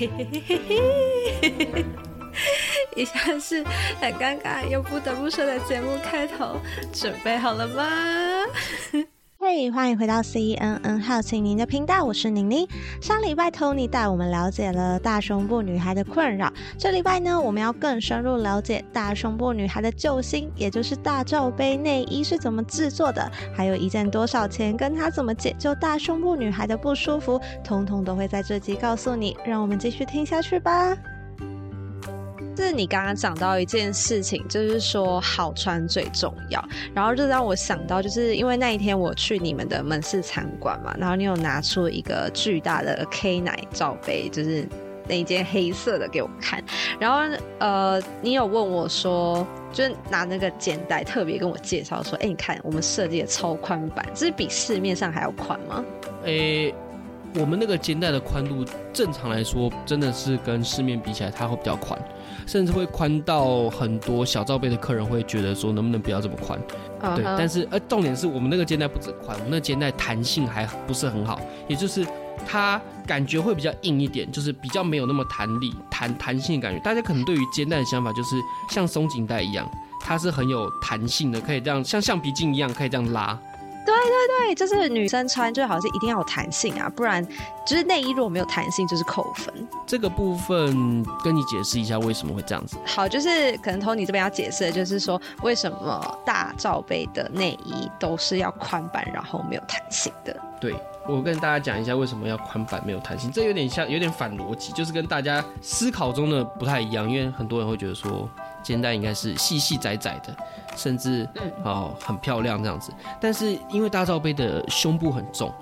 嘿嘿嘿嘿嘿，以下是很尴尬又不得不说的节目开头，准备好了吗？嘿欢迎回到 CNN 好奇您的频道，我是宁宁。上礼拜 Tony 带我们了解了大胸部女孩的困扰，这礼拜呢，我们要更深入了解大胸部女孩的救星，也就是大罩杯内衣是怎么制作的，还有一件多少钱，跟它怎么解救大胸部女孩的不舒服，通通都会在这集告诉你。让我们继续听下去吧。是你刚刚讲到一件事情，就是说好穿最重要，然后就让我想到，就是因为那一天我去你们的门市参观嘛，然后你有拿出一个巨大的 K 奶罩杯，就是那一件黑色的给我看，然后呃，你有问我说，就是拿那个肩带特别跟我介绍说，哎，你看我们设计的超宽版，这是比市面上还要宽吗？诶。我们那个肩带的宽度，正常来说，真的是跟市面比起来，它会比较宽，甚至会宽到很多小罩杯的客人会觉得说，能不能不要这么宽？Uh huh. 对，但是呃，重点是我们那个肩带不止宽，我们那个肩带弹性还不是很好，也就是它感觉会比较硬一点，就是比较没有那么弹力、弹弹性的感觉。大家可能对于肩带的想法就是像松紧带一样，它是很有弹性的，可以这样像橡皮筋一样可以这样拉。对对对，就是女生穿就好像是一定要有弹性啊，不然就是内衣如果没有弹性就是扣分。这个部分跟你解释一下为什么会这样子。好，就是可能 Tony 这边要解释的就是说，为什么大罩杯的内衣都是要宽版，然后没有弹性的。对，我跟大家讲一下为什么要宽版没有弹性，这有点像有点反逻辑，就是跟大家思考中的不太一样，因为很多人会觉得说。肩带应该是细细窄窄的，甚至哦很漂亮这样子。但是因为大罩杯的胸部很重，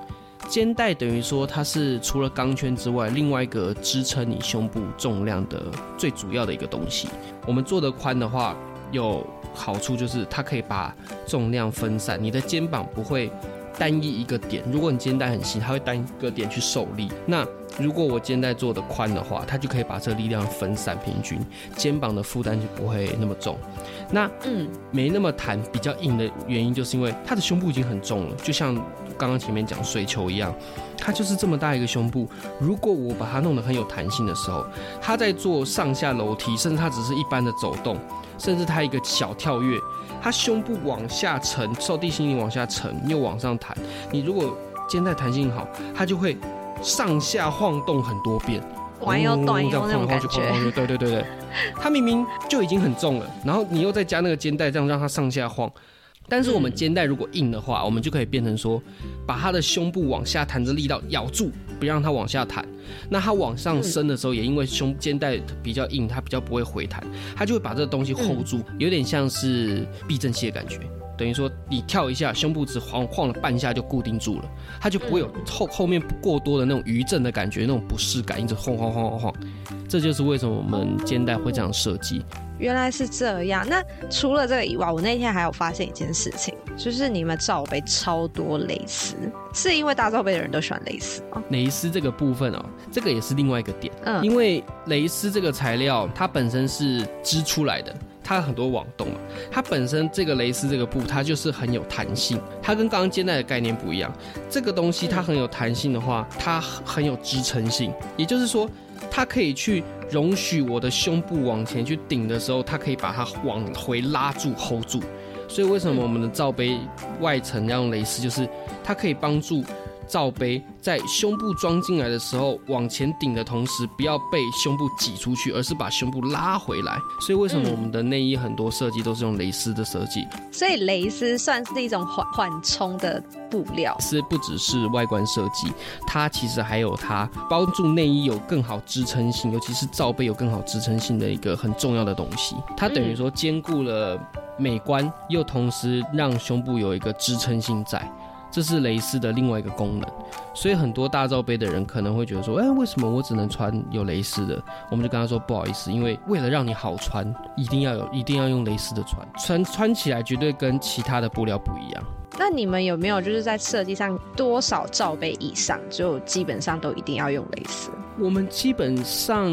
肩带等于说它是除了钢圈之外，另外一个支撑你胸部重量的最主要的一个东西。我们做的宽的话，有好处就是它可以把重量分散，你的肩膀不会单一一个点。如果你肩带很细，它会单一个点去受力。那如果我肩带做的宽的话，它就可以把这个力量分散平均，肩膀的负担就不会那么重。那嗯，没那么弹，比较硬的原因就是因为它的胸部已经很重了，就像刚刚前面讲水球一样，它就是这么大一个胸部。如果我把它弄得很有弹性的时候，它在做上下楼梯，甚至它只是一般的走动，甚至它一个小跳跃，它胸部往下沉，受地心引力往下沉又往上弹。你如果肩带弹性好，它就会。上下晃动很多遍，弯又短又那种感觉。对对对对，它明明就已经很重了，然后你又再加那个肩带，这样让它上下晃。但是我们肩带如果硬的话，我们就可以变成说，把它的胸部往下弹的力道咬住，不让它往下弹。那它往上升的时候，也因为胸肩带比较硬，它比较不会回弹，它就会把这个东西 hold 住，有点像是避震器的感觉。等于说，你跳一下，胸部只晃晃了半下就固定住了，它就不会有后后面过多的那种余震的感觉，那种不适感，一直晃晃晃晃晃。这就是为什么我们肩带会这样设计。原来是这样。那除了这个以外，我那天还有发现一件事情，就是你们罩杯超多蕾丝，是因为大罩杯的人都喜欢蕾丝吗？蕾丝这个部分哦，这个也是另外一个点。嗯，因为蕾丝这个材料，它本身是织出来的。它很多网洞嘛，它本身这个蕾丝这个布，它就是很有弹性。它跟刚刚肩带的概念不一样，这个东西它很有弹性的话，它很有支撑性。也就是说，它可以去容许我的胸部往前去顶的时候，它可以把它往回拉住 hold 住。所以为什么我们的罩杯外层要用蕾丝，就是它可以帮助。罩杯在胸部装进来的时候，往前顶的同时，不要被胸部挤出去，而是把胸部拉回来。所以为什么我们的内衣很多设计都是用蕾丝的设计？所以蕾丝算是一种缓缓冲的布料。是不只是外观设计，它其实还有它帮助内衣有更好支撑性，尤其是罩杯有更好支撑性的一个很重要的东西。它等于说兼顾了美观，又同时让胸部有一个支撑性在。这是蕾丝的另外一个功能，所以很多大罩杯的人可能会觉得说，哎，为什么我只能穿有蕾丝的？我们就跟他说，不好意思，因为为了让你好穿，一定要有，一定要用蕾丝的穿，穿穿起来绝对跟其他的布料不一样。那你们有没有就是在设计上多少罩杯以上，就基本上都一定要用蕾丝？我们基本上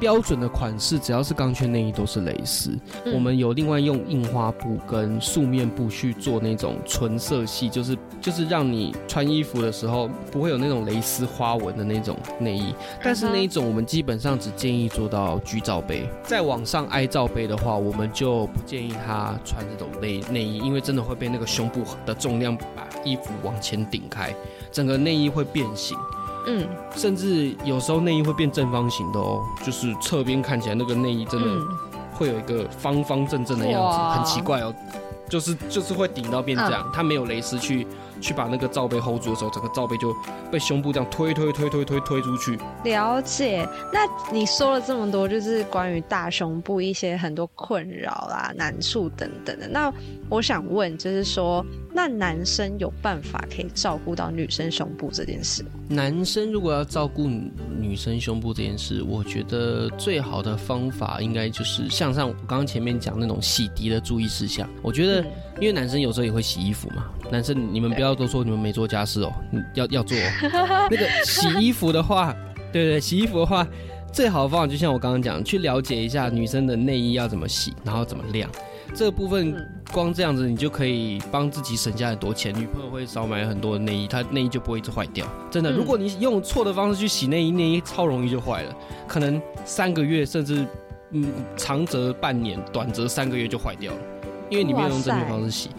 标准的款式，只要是钢圈内衣都是蕾丝。嗯、我们有另外用印花布跟素面布去做那种纯色系，就是就是让你穿衣服的时候不服会有那种蕾丝花纹的那种内衣，但是那一种我们基本上只建议做到居罩杯，再往上挨罩杯的话，我们就不建议他穿这种内内衣，因为真的会被那个胸部的重量把衣服往前顶开，整个内衣会变形。嗯，甚至有时候内衣会变正方形的哦，就是侧边看起来那个内衣真的会有一个方方正正的样子，很奇怪哦，就是就是会顶到变这样，它没有蕾丝去。去把那个罩杯 hold 住的时候，整个罩杯就被胸部这样推推推推推推出去。了解。那你说了这么多，就是关于大胸部一些很多困扰啦、难处等等的。那我想问，就是说，那男生有办法可以照顾到女生胸部这件事吗？男生如果要照顾女生胸部这件事，我觉得最好的方法应该就是像上我刚刚前面讲那种洗涤的注意事项。我觉得，因为男生有时候也会洗衣服嘛。男生，你们不要都说你们没做家事哦，要要做哦。那个洗衣服的话，对对，洗衣服的话，最好的方法就像我刚刚讲，去了解一下女生的内衣要怎么洗，然后怎么晾。这个部分光这样子，你就可以帮自己省下很多钱。女朋友会少买很多的内衣，她内衣就不会一直坏掉。真的，如果你用错的方式去洗内衣，内衣超容易就坏了，可能三个月甚至嗯长则半年，短则三个月就坏掉了，因为你没有用正确方式洗。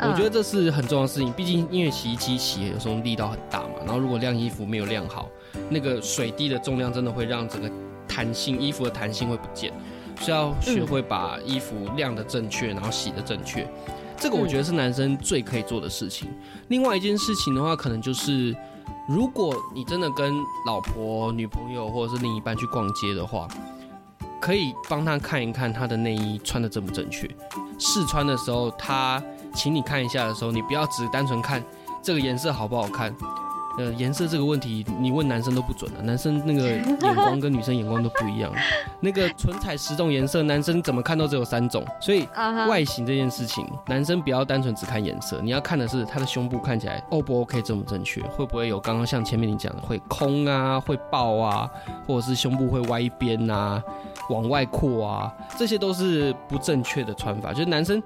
我觉得这是很重要的事情，毕竟因为洗衣机洗有时候力道很大嘛，然后如果晾衣服没有晾好，那个水滴的重量真的会让整个弹性衣服的弹性会不见，所以要学会把衣服晾的正确，然后洗的正确，这个我觉得是男生最可以做的事情。另外一件事情的话，可能就是如果你真的跟老婆、女朋友或者是另一半去逛街的话，可以帮他看一看他的内衣穿的正不正确，试穿的时候他。请你看一下的时候，你不要只单纯看这个颜色好不好看。呃，颜色这个问题，你问男生都不准啊。男生那个眼光跟女生眼光都不一样。那个唇彩十种颜色，男生怎么看都只有三种。所以外形这件事情，男生不要单纯只看颜色，你要看的是他的胸部看起来 O 不 OK，正不正确，会不会有刚刚像前面你讲的会空啊，会爆啊，或者是胸部会歪边啊，往外扩啊，这些都是不正确的穿法。就是男生。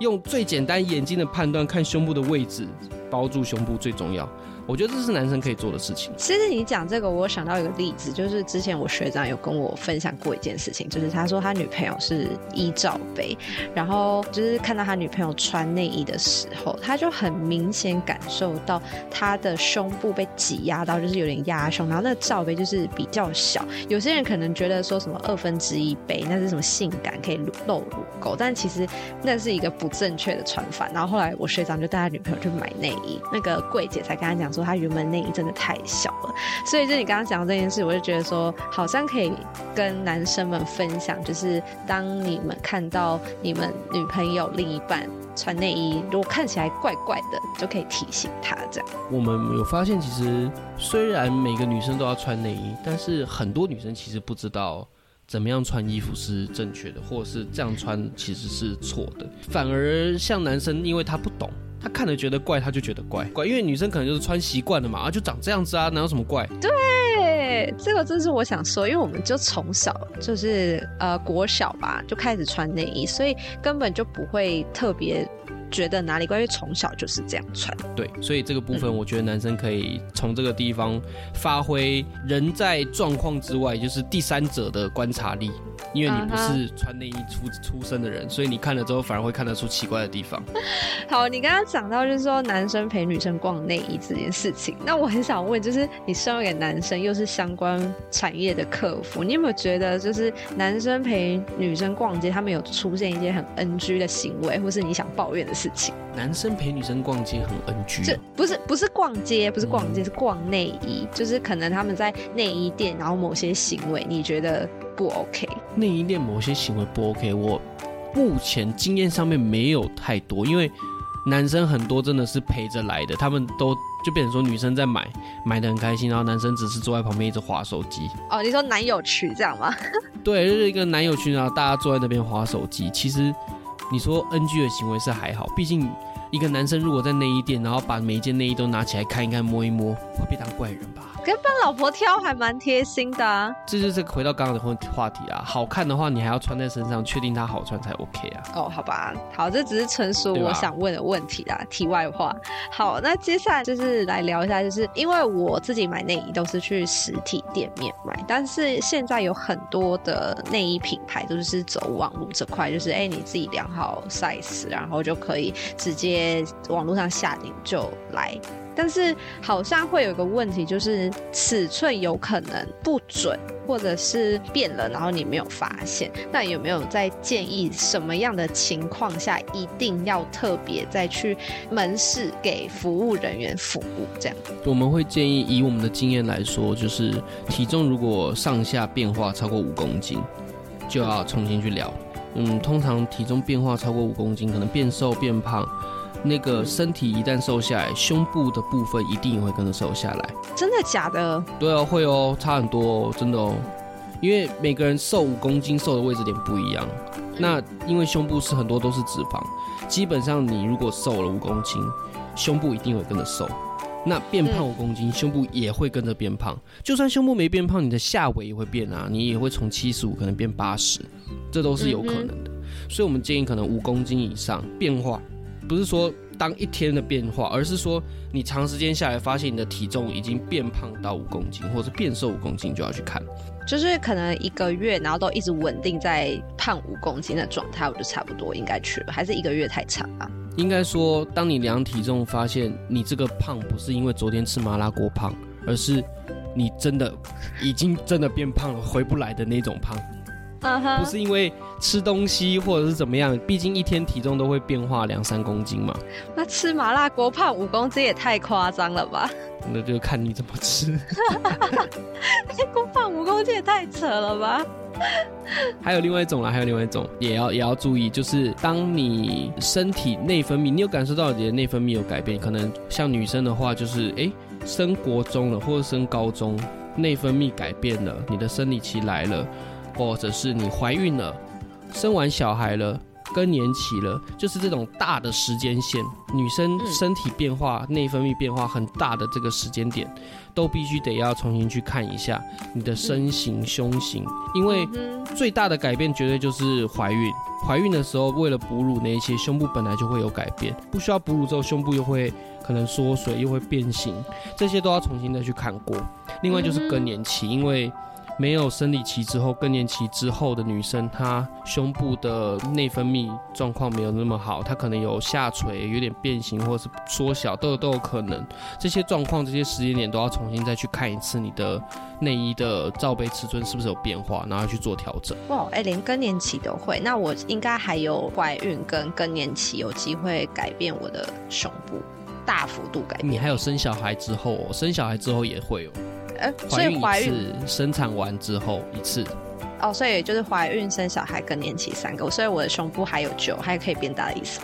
用最简单眼睛的判断看胸部的位置，包住胸部最重要。我觉得这是男生可以做的事情。其实你讲这个，我想到一个例子，就是之前我学长有跟我分享过一件事情，就是他说他女朋友是 E 罩杯，然后就是看到他女朋友穿内衣的时候，他就很明显感受到他的胸部被挤压到，就是有点压胸，然后那罩杯就是比较小。有些人可能觉得说什么二分之一杯那是什么性感可以露乳沟，但其实那是一个不正确的穿法。然后后来我学长就带他女朋友去买内衣，那个柜姐才跟他讲。说他原本内衣真的太小了，所以就你刚刚讲的这件事，我就觉得说好像可以跟男生们分享，就是当你们看到你们女朋友另一半穿内衣，如果看起来怪怪的，就可以提醒他这样。我们有发现，其实虽然每个女生都要穿内衣，但是很多女生其实不知道怎么样穿衣服是正确的，或者是这样穿其实是错的，反而像男生，因为他不懂。他看了觉得怪，他就觉得怪怪，因为女生可能就是穿习惯了嘛，啊，就长这样子啊，哪有什么怪？对，这个就是我想说，因为我们就从小就是呃国小吧就开始穿内衣，所以根本就不会特别。觉得哪里关于从小就是这样穿，对，所以这个部分我觉得男生可以从这个地方发挥人在状况之外，就是第三者的观察力，因为你不是穿内衣出出生的人，所以你看了之后反而会看得出奇怪的地方。好，你刚刚讲到就是说男生陪女生逛内衣这件事情，那我很想问，就是你身为男生，又是相关产业的客服，你有没有觉得就是男生陪女生逛街，他们有出现一些很 NG 的行为，或是你想抱怨的事？事情，男生陪女生逛街很 NG，这不是不是逛街，不是逛街，嗯、是逛内衣，就是可能他们在内衣店，然后某些行为你觉得不 OK？内衣店某些行为不 OK，我目前经验上面没有太多，因为男生很多真的是陪着来的，他们都就变成说女生在买，买的很开心，然后男生只是坐在旁边一直划手机。哦，你说男友群这样吗？对，就是一个男友群，然后大家坐在那边划手机，其实。你说 NG 的行为是还好，毕竟一个男生如果在内衣店，然后把每一件内衣都拿起来看一看、摸一摸，会被当怪人吧？跟帮老婆挑还蛮贴心的啊。这就是回到刚刚的话话题啊，好看的话你还要穿在身上，确定它好穿才 OK 啊。哦，好吧，好，这只是纯属我想问的问题啦。题外话，好，那接下来就是来聊一下，就是因为我自己买内衣都是去实体店面买，但是现在有很多的内衣品牌都是走网络这块，就是哎、欸、你自己量好 size，然后就可以直接网络上下定就来。但是好像会有一个问题，就是尺寸有可能不准，或者是变了，然后你没有发现。那有没有在建议什么样的情况下一定要特别再去门市给服务人员服务？这样我们会建议，以我们的经验来说，就是体重如果上下变化超过五公斤，就要重新去量。嗯，通常体重变化超过五公斤，可能变瘦变胖。那个身体一旦瘦下来，胸部的部分一定也会跟着瘦下来。真的假的？对啊，会哦，差很多哦，真的哦。因为每个人瘦五公斤，瘦的位置点不一样。那因为胸部是很多都是脂肪，基本上你如果瘦了五公斤，胸部一定会跟着瘦。那变胖五公斤，胸部也会跟着变胖。就算胸部没变胖，你的下围也会变啊，你也会从七十五可能变八十，这都是有可能的。所以我们建议可能五公斤以上变化。不是说当一天的变化，而是说你长时间下来发现你的体重已经变胖到五公斤，或者变瘦五公斤，就要去看。就是可能一个月，然后都一直稳定在胖五公斤的状态，我就差不多应该去了。还是一个月太长啊？应该说，当你量体重发现你这个胖不是因为昨天吃麻辣锅胖，而是你真的已经真的变胖了，回不来的那种胖。Uh. 不是因为吃东西或者是怎么样，毕竟一天体重都会变化两三公斤嘛。那吃麻辣锅胖五公斤也太夸张了吧？那就看你怎么吃。锅胖五公斤也太扯了吧？还有另外一种啦，还有另外一种也要也要注意，就是当你身体内分泌，你有感受到你的内分泌有改变，可能像女生的话，就是哎、欸，升国中了或者升高中，内分泌改变了，你的生理期来了。或者是你怀孕了，生完小孩了，更年期了，就是这种大的时间线，女生身体变化、内分泌变化很大的这个时间点，都必须得要重新去看一下你的身形、胸型，因为最大的改变绝对就是怀孕。怀孕的时候，为了哺乳那一些，胸部本来就会有改变，不需要哺乳之后，胸部又会可能缩水，又会变形，这些都要重新再去看过。另外就是更年期，因为没有生理期之后，更年期之后的女生，她胸部的内分泌状况没有那么好，她可能有下垂、有点变形或者是缩小，都有都有可能。这些状况、这些时间点都要重新再去看一次你的内衣的罩杯尺寸是不是有变化，然后去做调整。哇，哎，连更年期都会，那我应该还有怀孕跟更年期有机会改变我的胸部，大幅度改变。你还有生小孩之后哦，生小孩之后也会哦。怀孕一次，生产完之后一次。哦，所以就是怀孕、生小孩、更年期三个，所以我的胸部还有救，还可以变大的意思。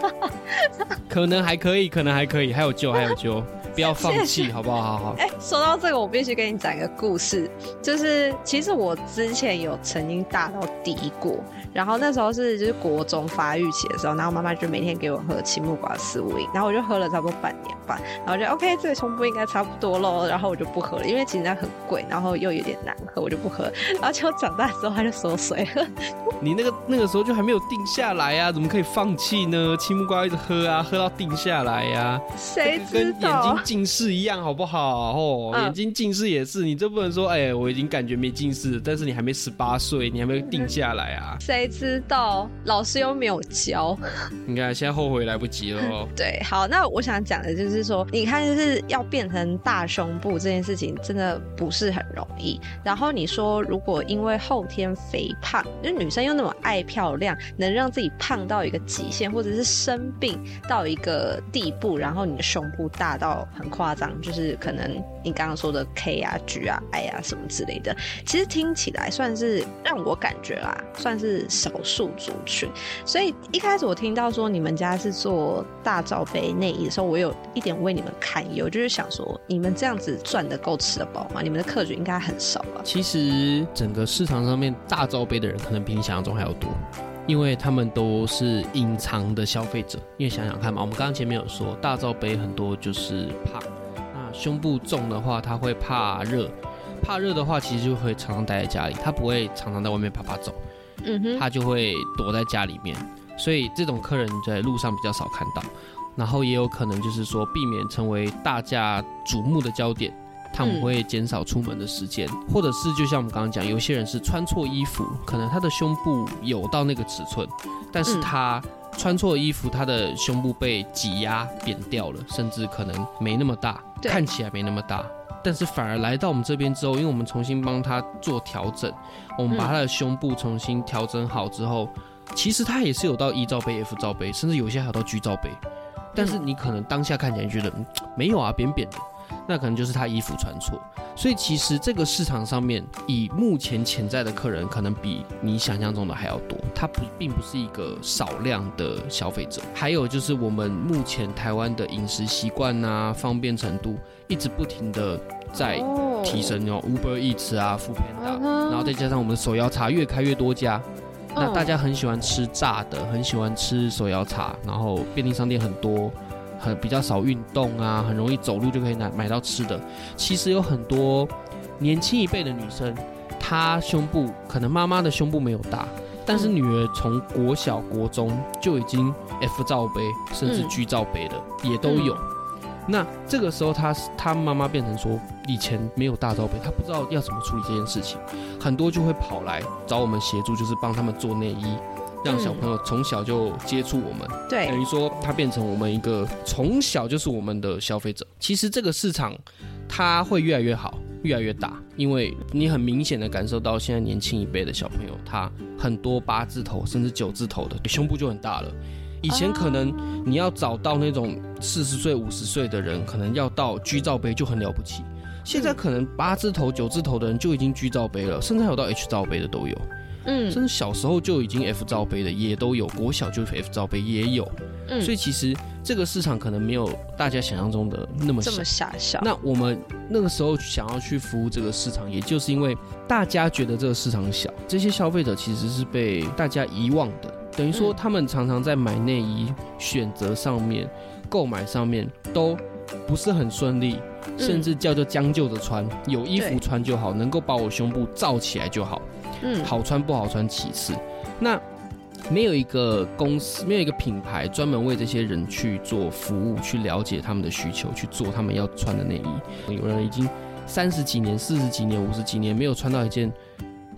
可能还可以，可能还可以，还有救，还有救，不要放弃，好不好？好好。哎、欸，说到这个，我必须跟你讲一个故事，就是其实我之前有曾经大到低过。然后那时候是就是国中发育期的时候，然后妈妈就每天给我喝青木瓜四五饮，然后我就喝了差不多半年半，然后我就 OK，这个胸部应该差不多喽，然后我就不喝了，因为其实它很贵，然后又有点难喝，我就不喝。然后就长大之后它就缩水了。你那个那个时候就还没有定下来啊，怎么可以放弃呢？青木瓜一直喝啊，喝到定下来呀、啊。谁知道？眼睛近视一样，好不好？哦，嗯、眼睛近视也是，你这不能说哎，我已经感觉没近视，但是你还没十八岁，你还没有定下来啊。谁知道？老师又没有教。你看，现在后悔来不及了哦。对，好，那我想讲的就是说，你看，就是要变成大胸部这件事情，真的不是很容易。然后你说，如果因为后天肥胖，就女生又那么爱漂亮，能让自己胖到一个极限，或者是生病到一个地步，然后你的胸部大到很夸张，就是可能你刚刚说的 K 啊、G 啊、I 啊什么之类的，其实听起来算是让我感觉啦，算是。少数族群，所以一开始我听到说你们家是做大罩杯内衣的时候，我有一点为你们堪忧，就是想说你们这样子赚的够吃得饱吗？你们的客群应该很少吧？其实整个市场上面大罩杯的人可能比你想象中还要多，因为他们都是隐藏的消费者。因为想想看嘛，我们刚刚前面有说，大罩杯很多就是胖，那胸部重的话，他会怕热，怕热的话，其实就会常常待在家里，他不会常常在外面啪啪走，嗯哼，他就会躲在家里面，所以这种客人在路上比较少看到。然后也有可能就是说，避免成为大家瞩目的焦点，他们会减少出门的时间，嗯、或者是就像我们刚刚讲，有些人是穿错衣服，可能他的胸部有到那个尺寸，但是他穿错衣服，他的胸部被挤压扁掉了，甚至可能没那么大，看起来没那么大，但是反而来到我们这边之后，因为我们重新帮他做调整，我们把他的胸部重新调整好之后，其实他也是有到 E 罩杯、F 罩杯，甚至有些还有到 G 罩杯。但是你可能当下看起来觉得没有啊，扁扁的，那可能就是他衣服穿错。所以其实这个市场上面，以目前潜在的客人，可能比你想象中的还要多。他不并不是一个少量的消费者。还有就是我们目前台湾的饮食习惯啊，方便程度一直不停的在提升哦，Uber Eats 啊，Foodpanda，然后再加上我们的手摇茶越开越多家。那大家很喜欢吃炸的，很喜欢吃手摇茶，然后便利商店很多，很比较少运动啊，很容易走路就可以买买到吃的。其实有很多年轻一辈的女生，她胸部可能妈妈的胸部没有大，但是女儿从国小国中就已经 F 罩杯甚至 G 罩杯的也都有。那这个时候他，他他妈妈变成说，以前没有大罩杯，她不知道要怎么处理这件事情，很多就会跑来找我们协助，就是帮他们做内衣，让小朋友从小就接触我们，对，等于说他变成我们一个从小就是我们的消费者。其实这个市场它会越来越好，越来越大，因为你很明显的感受到现在年轻一辈的小朋友，他很多八字头甚至九字头的胸部就很大了。以前可能你要找到那种四十岁、五十岁的人，可能要到 G 罩杯就很了不起。现在可能八字头、九字头的人就已经 G 罩杯了，甚至还有到 H 罩杯的都有。嗯，甚至小时候就已经 F 罩杯的也都有，国小就 F 罩杯也有。嗯，所以其实这个市场可能没有大家想象中的那么小。这么狭小。那我们那个时候想要去服务这个市场，也就是因为大家觉得这个市场小，这些消费者其实是被大家遗忘的。等于说，他们常常在买内衣选择上面、购买上面都不是很顺利，甚至叫做将就着穿，有衣服穿就好，能够把我胸部罩起来就好。嗯，好穿不好穿其次。那没有一个公司，没有一个品牌专门为这些人去做服务，去了解他们的需求，去做他们要穿的内衣。有人已经三十几年、四十几年、五十几年没有穿到一件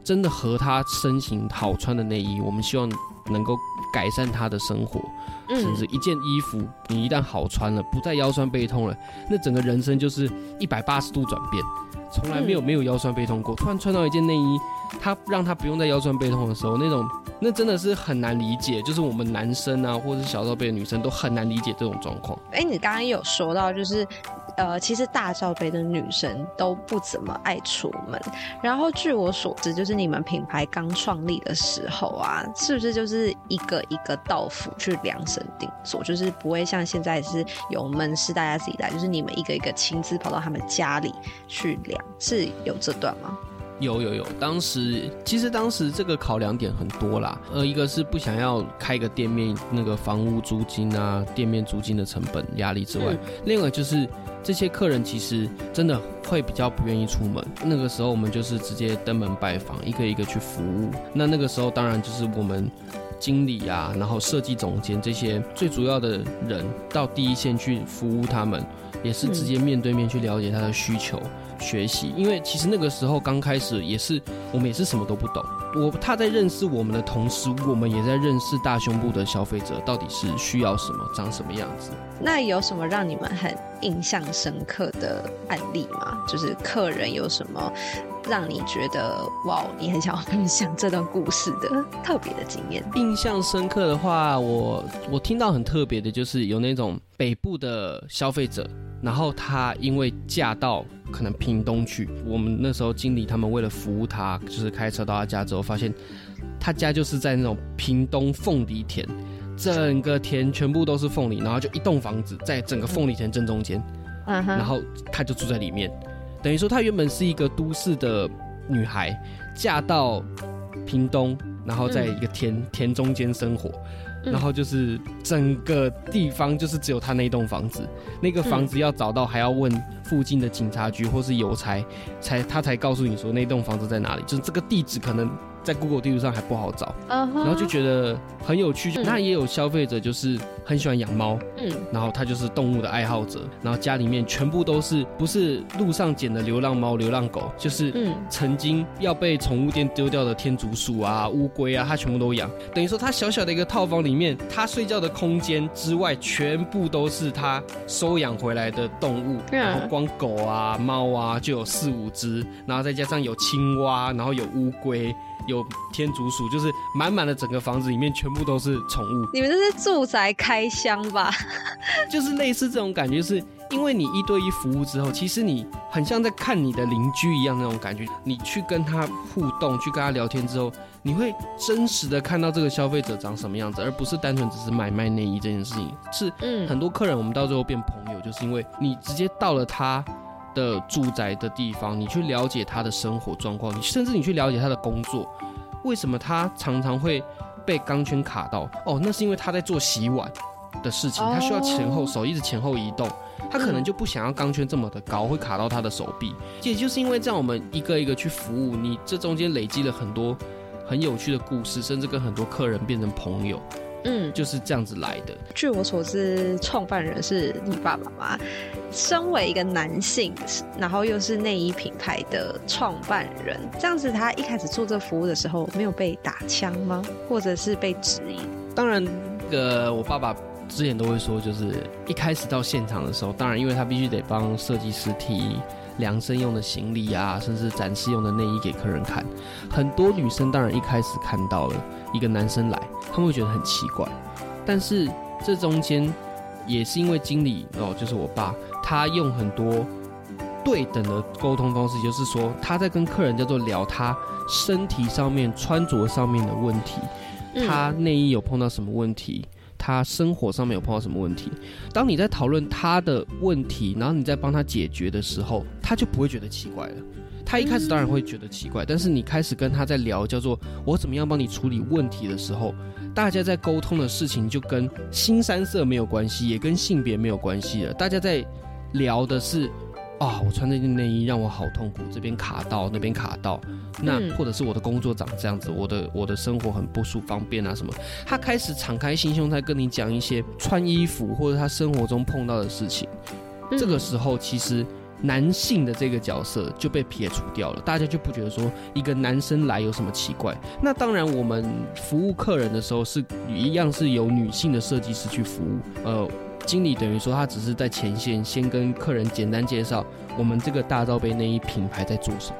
真的和他身形好穿的内衣，我们希望。能够改善他的生活，甚至一件衣服，你一旦好穿了，不再腰酸背痛了，那整个人生就是一百八十度转变，从来没有没有腰酸背痛过，突然穿到一件内衣，他让他不用再腰酸背痛的时候，那种那真的是很难理解，就是我们男生啊，或者是小罩杯的女生都很难理解这种状况。哎，你刚刚有说到就是。呃，其实大罩杯的女生都不怎么爱出门。然后据我所知，就是你们品牌刚创立的时候啊，是不是就是一个一个到府去量身定做，就是不会像现在是有门市大家自己来，就是你们一个一个亲自跑到他们家里去量，是有这段吗？有有有，当时其实当时这个考量点很多啦，呃，一个是不想要开个店面那个房屋租金啊，店面租金的成本压力之外，嗯、另外就是。这些客人其实真的会比较不愿意出门，那个时候我们就是直接登门拜访，一个一个去服务。那那个时候当然就是我们经理啊，然后设计总监这些最主要的人到第一线去服务他们，也是直接面对面去了解他的需求。学习，因为其实那个时候刚开始也是，我们也是什么都不懂。我他在认识我们的同时，我们也在认识大胸部的消费者到底是需要什么，长什么样子。那有什么让你们很印象深刻的案例吗？就是客人有什么让你觉得哇，你很想要分享这段故事的特别的经验？印象深刻的话，我我听到很特别的就是有那种北部的消费者。然后他因为嫁到可能屏东去，我们那时候经理他们为了服务他，就是开车到他家之后，发现他家就是在那种屏东凤梨田，整个田全部都是凤梨，然后就一栋房子在整个凤梨田正中间，嗯哼，然后他就住在里面，等于说他原本是一个都市的女孩，嫁到屏东然后在一个田、嗯、田中间生活。然后就是整个地方就是只有他那一栋房子，那个房子要找到还要问附近的警察局或是邮差，才他才告诉你说那栋房子在哪里，就是这个地址可能。在 Google 地图上还不好找，uh. 然后就觉得很有趣。那也有消费者就是很喜欢养猫，嗯，然后他就是动物的爱好者，然后家里面全部都是不是路上捡的流浪猫、流浪狗，就是曾经要被宠物店丢掉的天竺鼠啊、乌龟啊，他全部都养。等于说他小小的一个套房里面，他睡觉的空间之外，全部都是他收养回来的动物。然后光狗啊、猫啊就有四五只，然后再加上有青蛙，然后有乌龟。有天竺鼠，就是满满的整个房子里面全部都是宠物。你们这是住宅开箱吧？就是类似这种感觉，是因为你一对一服务之后，其实你很像在看你的邻居一样那种感觉。你去跟他互动，去跟他聊天之后，你会真实的看到这个消费者长什么样子，而不是单纯只是买卖内衣这件事情。是，嗯，很多客人我们到最后变朋友，就是因为你直接到了他。的住宅的地方，你去了解他的生活状况，你甚至你去了解他的工作，为什么他常常会被钢圈卡到？哦，那是因为他在做洗碗的事情，他需要前后手一直前后移动，他可能就不想要钢圈这么的高，会卡到他的手臂。也就是因为这样，我们一个一个去服务，你这中间累积了很多很有趣的故事，甚至跟很多客人变成朋友。嗯，就是这样子来的。据我所知，创办人是你爸爸吗？身为一个男性，然后又是内衣品牌的创办人，这样子他一开始做这服务的时候，没有被打枪吗？或者是被质疑？当然，那个我爸爸之前都会说，就是一开始到现场的时候，当然因为他必须得帮设计师提量身用的行李啊，甚至展示用的内衣给客人看。很多女生当然一开始看到了一个男生来，他们会觉得很奇怪。但是这中间也是因为经理哦，就是我爸，他用很多对等的沟通方式，就是说他在跟客人叫做聊他身体上面穿着上面的问题，他内衣有碰到什么问题。他生活上面有碰到什么问题？当你在讨论他的问题，然后你在帮他解决的时候，他就不会觉得奇怪了。他一开始当然会觉得奇怪，但是你开始跟他在聊叫做我怎么样帮你处理问题的时候，大家在沟通的事情就跟新三色没有关系，也跟性别没有关系了。大家在聊的是。啊、哦，我穿这件内衣让我好痛苦，这边卡到，那边卡到，那或者是我的工作长这样子，我的我的生活很不舒方便啊什么。他开始敞开心胸在跟你讲一些穿衣服或者他生活中碰到的事情。这个时候，其实男性的这个角色就被撇除掉了，大家就不觉得说一个男生来有什么奇怪。那当然，我们服务客人的时候是一样是由女性的设计师去服务，呃。经理等于说，他只是在前线先跟客人简单介绍我们这个大罩杯内衣品牌在做什么。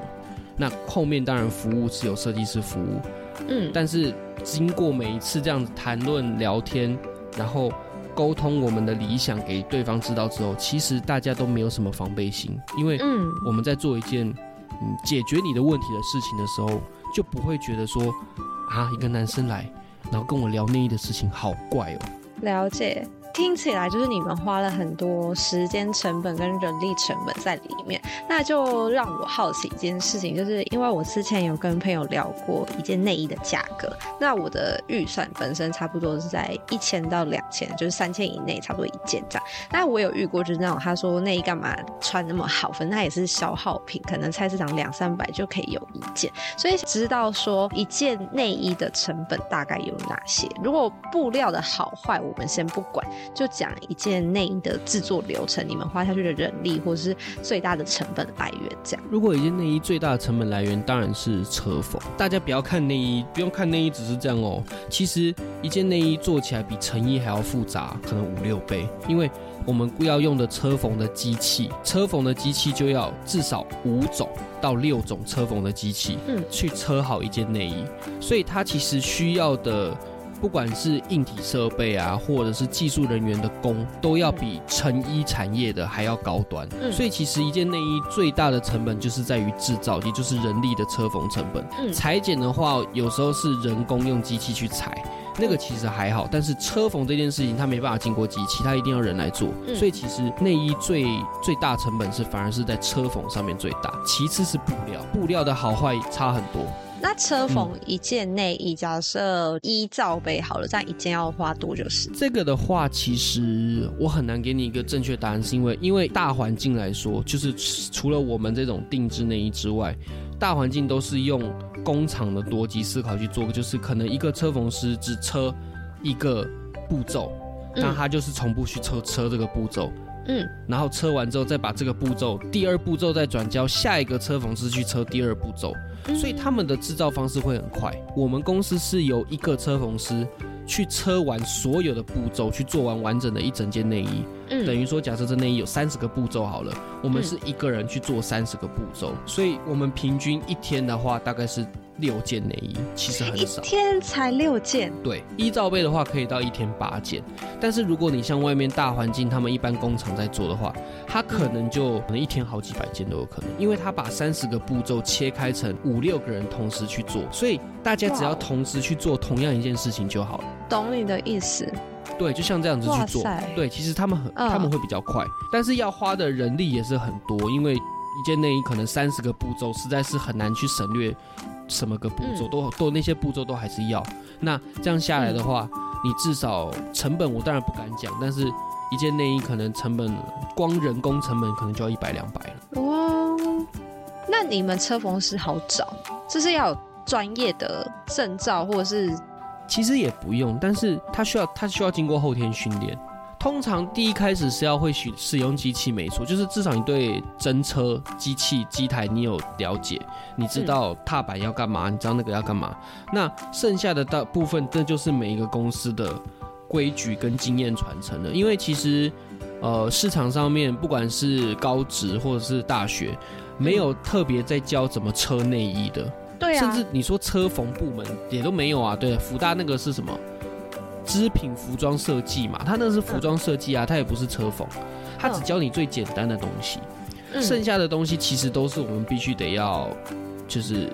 那后面当然服务是有设计师服务，嗯，但是经过每一次这样子谈论聊天，然后沟通我们的理想给对方知道之后，其实大家都没有什么防备心，因为我们在做一件嗯解决你的问题的事情的时候，就不会觉得说啊一个男生来，然后跟我聊内衣的事情好怪哦。了解。听起来就是你们花了很多时间成本跟人力成本在里面，那就让我好奇一件事情，就是因为我之前有跟朋友聊过一件内衣的价格，那我的预算本身差不多是在一千到两千，就是三千以内差不多一件这样。那我有遇过就是那种他说内衣干嘛穿那么好，反正它也是消耗品，可能菜市场两三百就可以有一件，所以知道说一件内衣的成本大概有哪些。如果布料的好坏我们先不管。就讲一件内衣的制作流程，你们花下去的人力，或者是最大的成本来源，这样。如果一件内衣最大的成本来源当然是车缝，大家不要看内衣，不用看内衣只是这样哦。其实一件内衣做起来比成衣还要复杂，可能五六倍，因为我们要用的车缝的机器，车缝的机器就要至少五种到六种车缝的机器，嗯，去车好一件内衣，所以它其实需要的。不管是硬体设备啊，或者是技术人员的工，都要比成衣产业的还要高端。嗯，所以其实一件内衣最大的成本就是在于制造，也就是人力的车缝成本。嗯，裁剪的话，有时候是人工用机器去裁，那个其实还好。但是车缝这件事情，它没办法经过机器，它一定要人来做。嗯，所以其实内衣最最大成本是反而是在车缝上面最大，其次是布料，布料的好坏差很多。那车缝一件内衣，假设一罩杯好了，这样一件要花多久时间？这个的话，其实我很难给你一个正确答案，是因为因为大环境来说，就是除了我们这种定制内衣之外，大环境都是用工厂的逻辑思考去做，就是可能一个车缝师只车一个步骤，那他就是从不去车车这个步骤。嗯，然后车完之后再把这个步骤，第二步骤再转交下一个车缝师去车第二步骤，所以他们的制造方式会很快。我们公司是由一个车缝师去车完所有的步骤，去做完完整的一整件内衣。嗯，等于说，假设这内衣有三十个步骤好了，我们是一个人去做三十个步骤，所以我们平均一天的话大概是。六件内衣其实很少，一天才六件。对，一罩杯的话可以到一天八件，但是如果你像外面大环境，他们一般工厂在做的话，他可能就可能一天好几百件都有可能，因为他把三十个步骤切开成五六个人同时去做，所以大家只要同时去做同样一件事情就好了。懂你的意思？对，就像这样子去做。对，其实他们很，他们会比较快，但是要花的人力也是很多，因为一件内衣可能三十个步骤，实在是很难去省略。什么个步骤都都那些步骤都还是要，那这样下来的话，你至少成本我当然不敢讲，但是一件内衣可能成本光人工成本可能就要一百两百了。哇，那你们车缝师好找，这是要有专业的证照或者是？其实也不用，但是他需要他需要经过后天训练。通常第一开始是要会使使用机器，没错，就是至少你对真车机器机台你有了解，你知道踏板要干嘛，你知道那个要干嘛。那剩下的大部分，这就是每一个公司的规矩跟经验传承了。因为其实，呃，市场上面不管是高职或者是大学，没有特别在教怎么车内衣的。对啊。甚至你说车缝部门也都没有啊。对，福大那个是什么？织品服装设计嘛，他那是服装设计啊，他也不是车缝，他只教你最简单的东西，剩下的东西其实都是我们必须得要，就是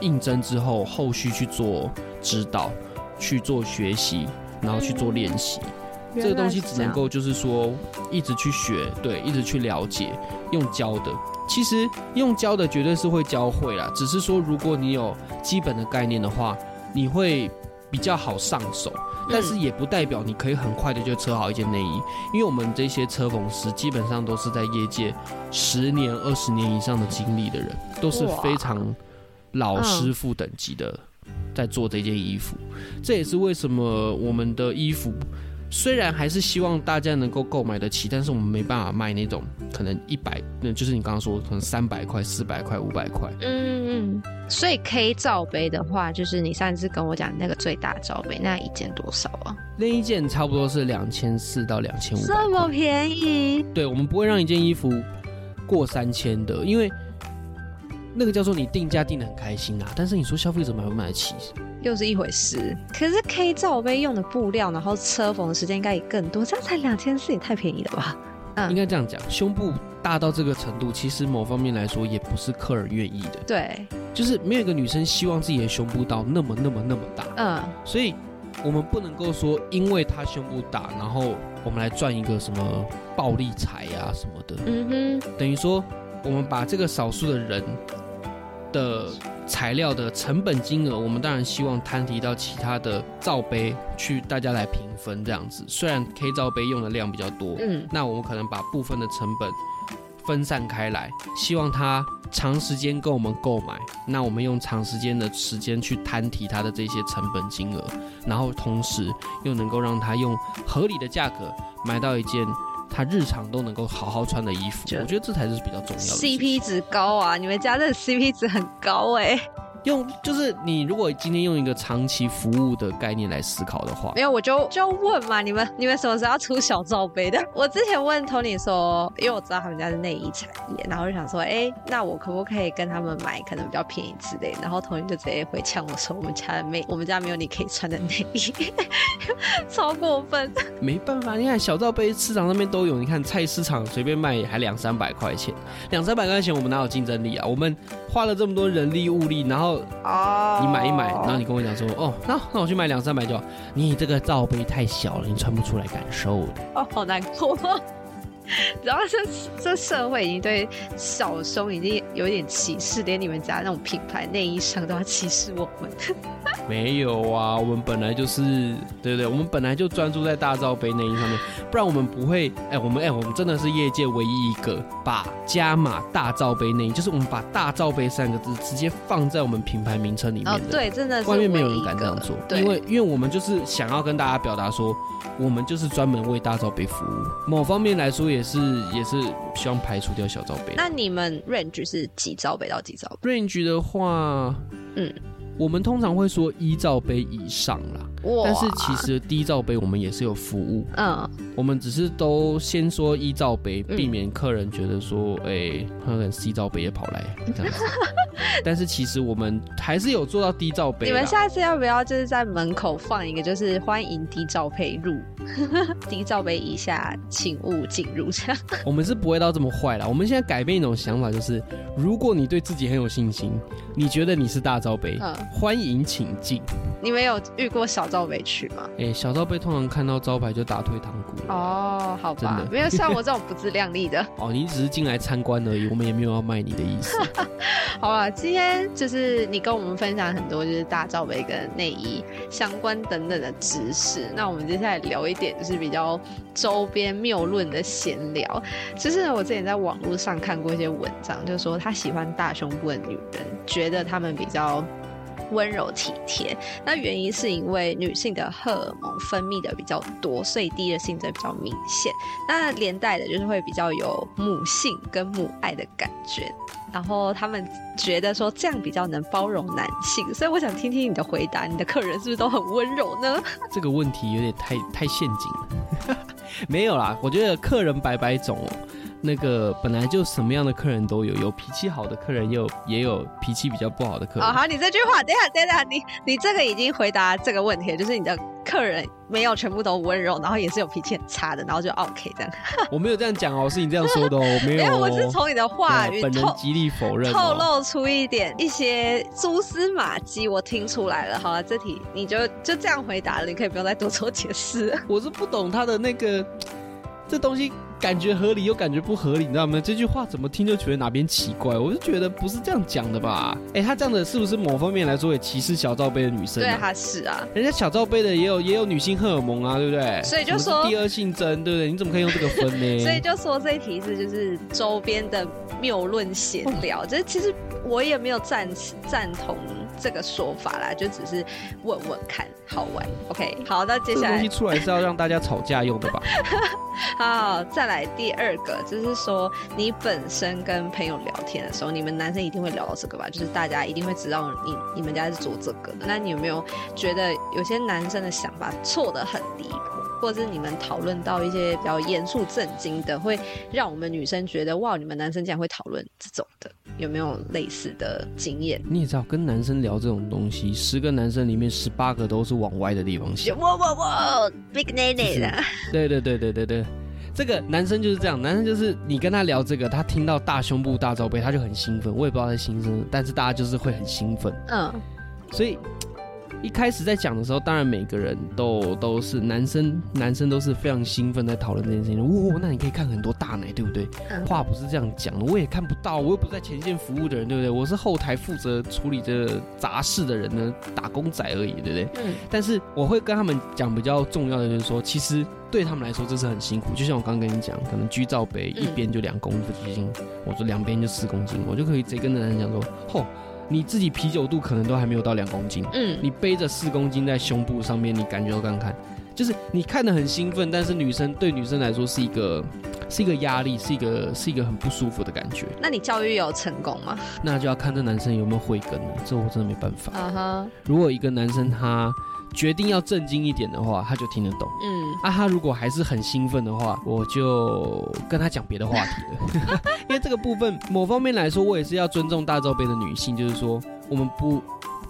应征之后后续去做指导，去做学习，然后去做练习。这个东西只能够就是说一直去学，对，一直去了解，用教的。其实用教的绝对是会教会啦，只是说如果你有基本的概念的话，你会比较好上手。但是也不代表你可以很快的就车好一件内衣，因为我们这些车缝师基本上都是在业界十年、二十年以上的经历的人，都是非常老师傅等级的，在做这件衣服。这也是为什么我们的衣服。虽然还是希望大家能够购买得起，但是我们没办法卖那种可能一百，那就是你刚刚说可能三百块、四百块、五百块。嗯嗯。所以 K 罩杯的话，就是你上次跟我讲那个最大罩杯，那一件多少啊？那一件差不多是两千四到两千五。这么便宜？对，我们不会让一件衣服过三千的，因为那个叫做你定价定的很开心啊。但是你说消费者买不买得起？又是一回事。可是 K 罩杯用的布料，然后车缝的时间应该也更多，这样才两千四，也太便宜了吧？嗯，应该这样讲，胸部大到这个程度，其实某方面来说也不是客人愿意的。对，就是没有一个女生希望自己的胸部到那么那么那么大。嗯，所以我们不能够说，因为她胸部大，然后我们来赚一个什么暴利财啊什么的。嗯哼，等于说我们把这个少数的人的。材料的成本金额，我们当然希望摊提到其他的罩杯去，大家来平分这样子。虽然 K 罩杯用的量比较多，嗯，那我们可能把部分的成本分散开来，希望他长时间跟我们购买，那我们用长时间的时间去摊提他的这些成本金额，然后同时又能够让他用合理的价格买到一件。他日常都能够好好穿的衣服，我觉得这才是比较重要的。CP 值高啊！你们家这 CP 值很高哎、欸。用就是你如果今天用一个长期服务的概念来思考的话，没有我就就问嘛，你们你们什么时候要出小罩杯的？我之前问 Tony 说，因为我知道他们家是内衣产业，然后就想说，哎、欸，那我可不可以跟他们买可能比较便宜之类的？然后 Tony 就直接回呛我说，我们家没 我们家没有你可以穿的内衣，超过分。没办法，你看小罩杯市场上面都有，你看菜市场随便卖还两三百块钱，两三百块钱我们哪有竞争力啊？我们花了这么多人力物力，然后。哦，你买一买，然后你跟我讲说，哦，那那我去买两三百就好。你这个罩杯太小了，你穿不出来感受的。哦，好难过。然后这这社会已经对小胸已经有点歧视，连你们家那种品牌内衣商都要歧视我们。没有啊，我们本来就是，对不对？我们本来就专注在大罩杯内衣上面，不然我们不会。哎，我们哎，我们真的是业界唯一一个把加码大罩杯内衣，就是我们把大罩杯三个字直接放在我们品牌名称里面的。哦，对，真的是外面没有人敢这样做，因为因为我们就是想要跟大家表达说，我们就是专门为大罩杯服务。某方面来说，也是也是希望排除掉小罩杯。那你们 range 是几罩杯到几罩杯？range 的话，嗯。我们通常会说一罩杯以上啦，但是其实低罩杯我们也是有服务。嗯，我们只是都先说一罩杯，避免客人觉得说，哎、欸，可能 C 罩杯也跑来这样子。但是其实我们还是有做到低罩杯。你们下次要不要就是在门口放一个，就是欢迎低罩杯入，低罩杯以下请勿进入这样。我们是不会到这么坏啦。我们现在改变一种想法，就是如果你对自己很有信心，你觉得你是大罩杯。嗯欢迎请进。你们有遇过小罩杯去吗？哎、欸，小罩杯通常看到招牌就打退堂鼓。哦，好吧，没有像我这种不自量力的。哦，你只是进来参观而已，我们也没有要卖你的意思。好了，今天就是你跟我们分享很多就是大罩杯跟内衣相关等等的知识。那我们接下来聊一点就是比较周边谬论的闲聊。就是我之前在网络上看过一些文章，就是说他喜欢大胸部的女人，觉得他们比较。温柔体贴，那原因是因为女性的荷尔蒙分泌的比较多，所以第一性征比较明显。那连带的就是会比较有母性跟母爱的感觉，然后他们觉得说这样比较能包容男性。所以我想听听你的回答，你的客人是不是都很温柔呢？这个问题有点太太陷阱了。没有啦，我觉得客人百百种。那个本来就什么样的客人都有，有脾气好的客人，也有也有脾气比较不好的客人。哦，好，你这句话，等一下，等一下，你你这个已经回答这个问题了，就是你的客人没有全部都温柔，然后也是有脾气很差的，然后就 OK 这样。我没有这样讲哦，是你这样说的哦，我没有，哦。没有，我是从你的话语本人极力否认，透露出一点一些蛛丝马迹，我听出来了。好了，这题你就就这样回答了，你可以不用再多做解释。我是不懂他的那个这东西。感觉合理又感觉不合理，你知道吗？这句话怎么听就觉得哪边奇怪，我就觉得不是这样讲的吧？哎、欸，他这样的是不是某方面来说也歧视小罩杯的女生、啊？对，他是啊，人家小罩杯的也有也有女性荷尔蒙啊，对不对？所以就说第二性征，对不对？你怎么可以用这个分呢？所以就说这一题是就是周边的谬论闲聊，这、哦、其实我也没有赞赞同这个说法啦，就只是问问看好玩。OK，好，那接下来这东西出来是要让大家吵架用的吧？好，再来第二个，就是说你本身跟朋友聊天的时候，你们男生一定会聊到这个吧？就是大家一定会知道你你们家是做这个的。那你有没有觉得有些男生的想法错的很离谱，或者是你们讨论到一些比较严肃正经的，会让我们女生觉得哇，你们男生竟然会讨论这种的？有没有类似的经验？你也知道，跟男生聊这种东西，十个男生里面十八个都是往歪的地方想。哇哇哇，big nene 的。对对对对对对。这个男生就是这样，男生就是你跟他聊这个，他听到大胸部大罩杯，他就很兴奋。我也不知道他兴奋，但是大家就是会很兴奋。嗯，所以一开始在讲的时候，当然每个人都都是男生，男生都是非常兴奋在讨论这件事情。哇，那你可以看很多大奶，对不对？话不是这样讲的，我也看不到，我又不是在前线服务的人，对不对？我是后台负责处理这杂事的人呢，打工仔而已，对不对？嗯。但是我会跟他们讲比较重要的，就是说，其实。对他们来说，这是很辛苦。就像我刚刚跟你讲，可能居罩杯一边就两公斤，嗯，我说两边就四公斤，我就可以直接跟男人讲说：吼，你自己啤酒肚可能都还没有到两公斤，嗯，你背着四公斤在胸部上面，你感觉到看看，就是你看得很兴奋，但是女生对女生来说是一个是一个压力，是一个是一个很不舒服的感觉。那你教育有成功吗？那就要看这男生有没有慧根了，这我真的没办法。啊哈，如果一个男生他。决定要正经一点的话，他就听得懂。嗯，啊，他如果还是很兴奋的话，我就跟他讲别的话题了。因为这个部分，某方面来说，我也是要尊重大罩杯的女性，就是说，我们不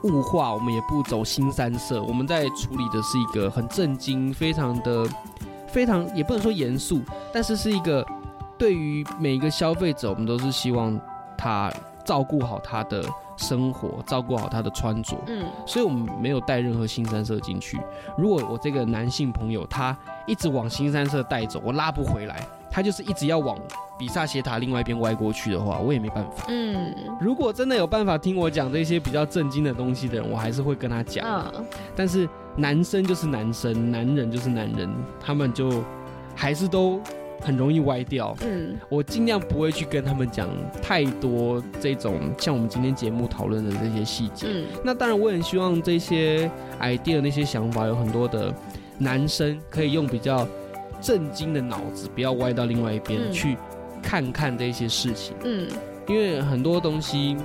物化，我们也不走新三色，我们在处理的是一个很震惊、非常的、非常也不能说严肃，但是是一个对于每一个消费者，我们都是希望他照顾好他的。生活照顾好他的穿着，嗯，所以我们没有带任何新三色进去。如果我这个男性朋友他一直往新三色带走，我拉不回来。他就是一直要往比萨斜塔另外一边歪过去的话，我也没办法。嗯，如果真的有办法听我讲这些比较震惊的东西的人，我还是会跟他讲。嗯，但是男生就是男生，男人就是男人，他们就还是都很容易歪掉。嗯，我尽量不会去跟他们讲太多这种像我们今天节目讨论的这些细节。嗯，那当然，我很希望这些 idea 那些想法有很多的男生可以用比较震惊的脑子，不要歪到另外一边、嗯、去看看这些事情。嗯，因为很多东西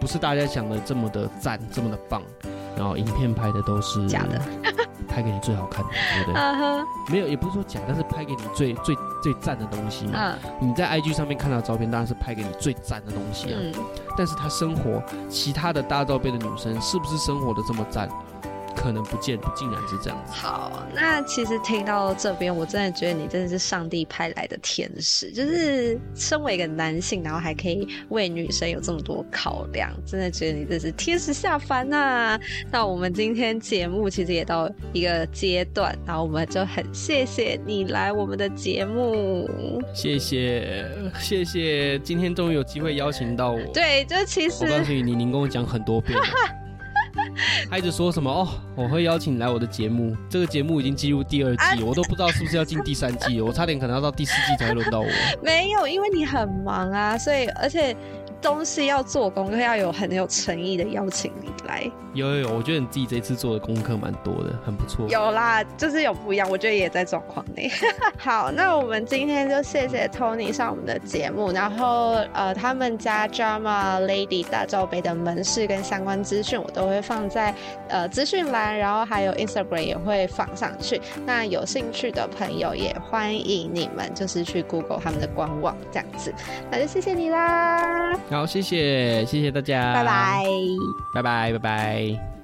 不是大家想的这么的赞，这么的棒。然后影片拍的都是假的，拍给你最好看的，对不对？Uh huh. 没有，也不是说假，但是拍给你最最最赞的东西嘛。Uh. 你在 IG 上面看到的照片，当然是拍给你最赞的东西啊。嗯、但是他生活其他的大照片的女生，是不是生活的这么赞？可能不见，不竟然是这样子。好，那其实听到这边，我真的觉得你真的是上帝派来的天使，就是身为一个男性，然后还可以为女生有这么多考量，真的觉得你真是天使下凡呐。那我们今天节目其实也到一个阶段，然后我们就很谢谢你来我们的节目。谢谢，谢谢，今天终于有机会邀请到我。对，就其实我告诉你，你您跟我讲很多遍。他一直说什么哦，我会邀请你来我的节目。这个节目已经进入第二季，我都不知道是不是要进第三季了。我差点可能要到第四季才会轮到我。没有，因为你很忙啊，所以而且。东西要做功课，要有很有诚意的邀请你来。有有有，我觉得你自己这次做的功课蛮多的，很不错。有啦，就是有不一样，我觉得也在状况内。好，那我们今天就谢谢 Tony 上我们的节目，然后呃，他们家 Drama Lady 大罩杯的门市跟相关资讯我都会放在呃资讯栏，然后还有 Instagram 也会放上去。那有兴趣的朋友也欢迎你们就是去 Google 他们的官网这样子。那就谢谢你啦。好，谢谢，谢谢大家，拜拜，拜拜，拜拜。